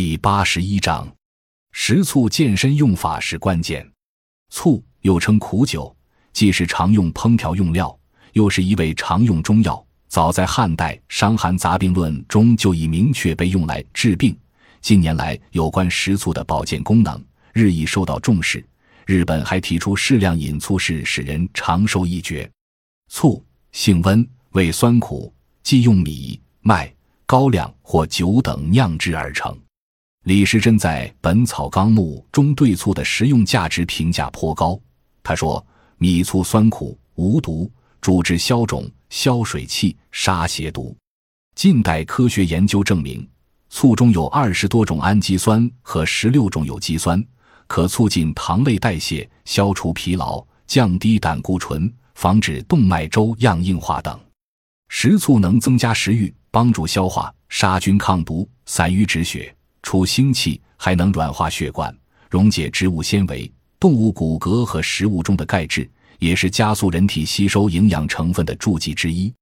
第八十一章，食醋健身用法是关键。醋又称苦酒，既是常用烹调用料，又是一味常用中药。早在汉代《伤寒杂病论》中就已明确被用来治病。近年来，有关食醋的保健功能日益受到重视。日本还提出适量饮醋是使人长寿一绝。醋性温，味酸苦，即用米、麦、高粱或酒等酿制而成。李时珍在《本草纲目》中对醋的食用价值评价颇高。他说：“米醋酸苦，无毒，主治消肿、消水气、杀邪毒。”近代科学研究证明，醋中有二十多种氨基酸和十六种有机酸，可促进糖类代谢、消除疲劳、降低胆固醇、防止动脉粥样硬化等。食醋能增加食欲，帮助消化、杀菌抗毒、散瘀止血。除腥气，还能软化血管、溶解植物纤维、动物骨骼和食物中的钙质，也是加速人体吸收营养成分的助剂之一。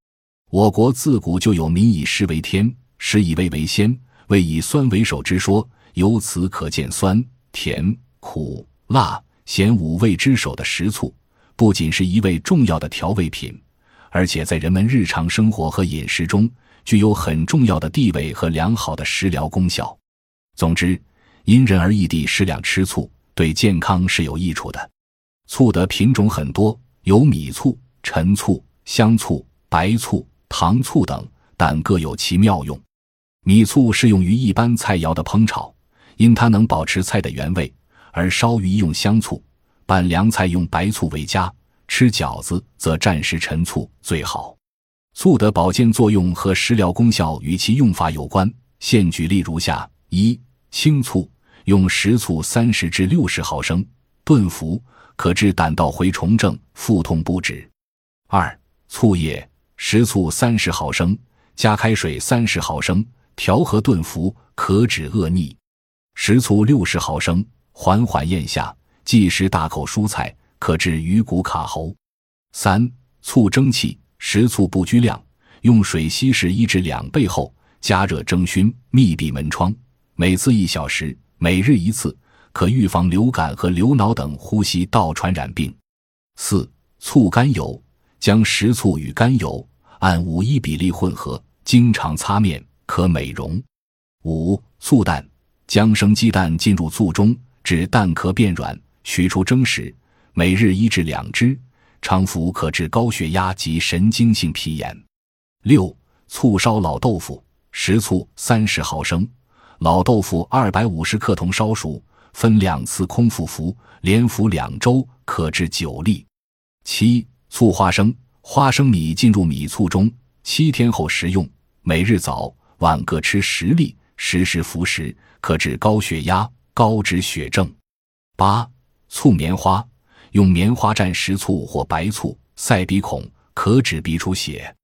我国自古就有“民以食为天，食以味为先，味以酸为首”之说，由此可见，酸、甜、苦、辣、咸五味之首的食醋，不仅是一味重要的调味品，而且在人们日常生活和饮食中具有很重要的地位和良好的食疗功效。总之，因人而异地适量吃醋，对健康是有益处的。醋的品种很多，有米醋、陈醋、香醋、白醋、糖醋等，但各有其妙用。米醋适用于一般菜肴的烹炒，因它能保持菜的原味；而烧鱼用香醋，拌凉菜用白醋为佳，吃饺子则蘸食陈醋最好。醋的保健作用和食疗功效与其用法有关，现举例如下：一。清醋用食醋三十至六十毫升炖服，可治胆道蛔虫症、腹痛不止。二、醋液食醋三十毫升，加开水三十毫升，调和炖服，可止恶逆。食醋六十毫升，缓缓咽下，忌食大口蔬菜，可治鱼骨卡喉。三、醋蒸气食醋不拘量，用水稀释一至两倍后，加热蒸熏，密闭门窗。每次一小时，每日一次，可预防流感和流脑等呼吸道传染病。四、醋甘油将食醋与甘油按五一比例混合，经常擦面，可美容。五、醋蛋将生鸡蛋浸入醋中，至蛋壳变软，取出蒸食，每日一至两只，常服可治高血压及神经性皮炎。六、醋烧老豆腐食醋三十毫升。老豆腐二百五十克，同烧熟，分两次空腹服，连服两周，可治久痢。七醋花生，花生米浸入米醋中，七天后食用，每日早晚各吃十粒，时时服食，可治高血压、高脂血症。八醋棉花，用棉花蘸食醋或白醋，塞鼻孔，可止鼻出血。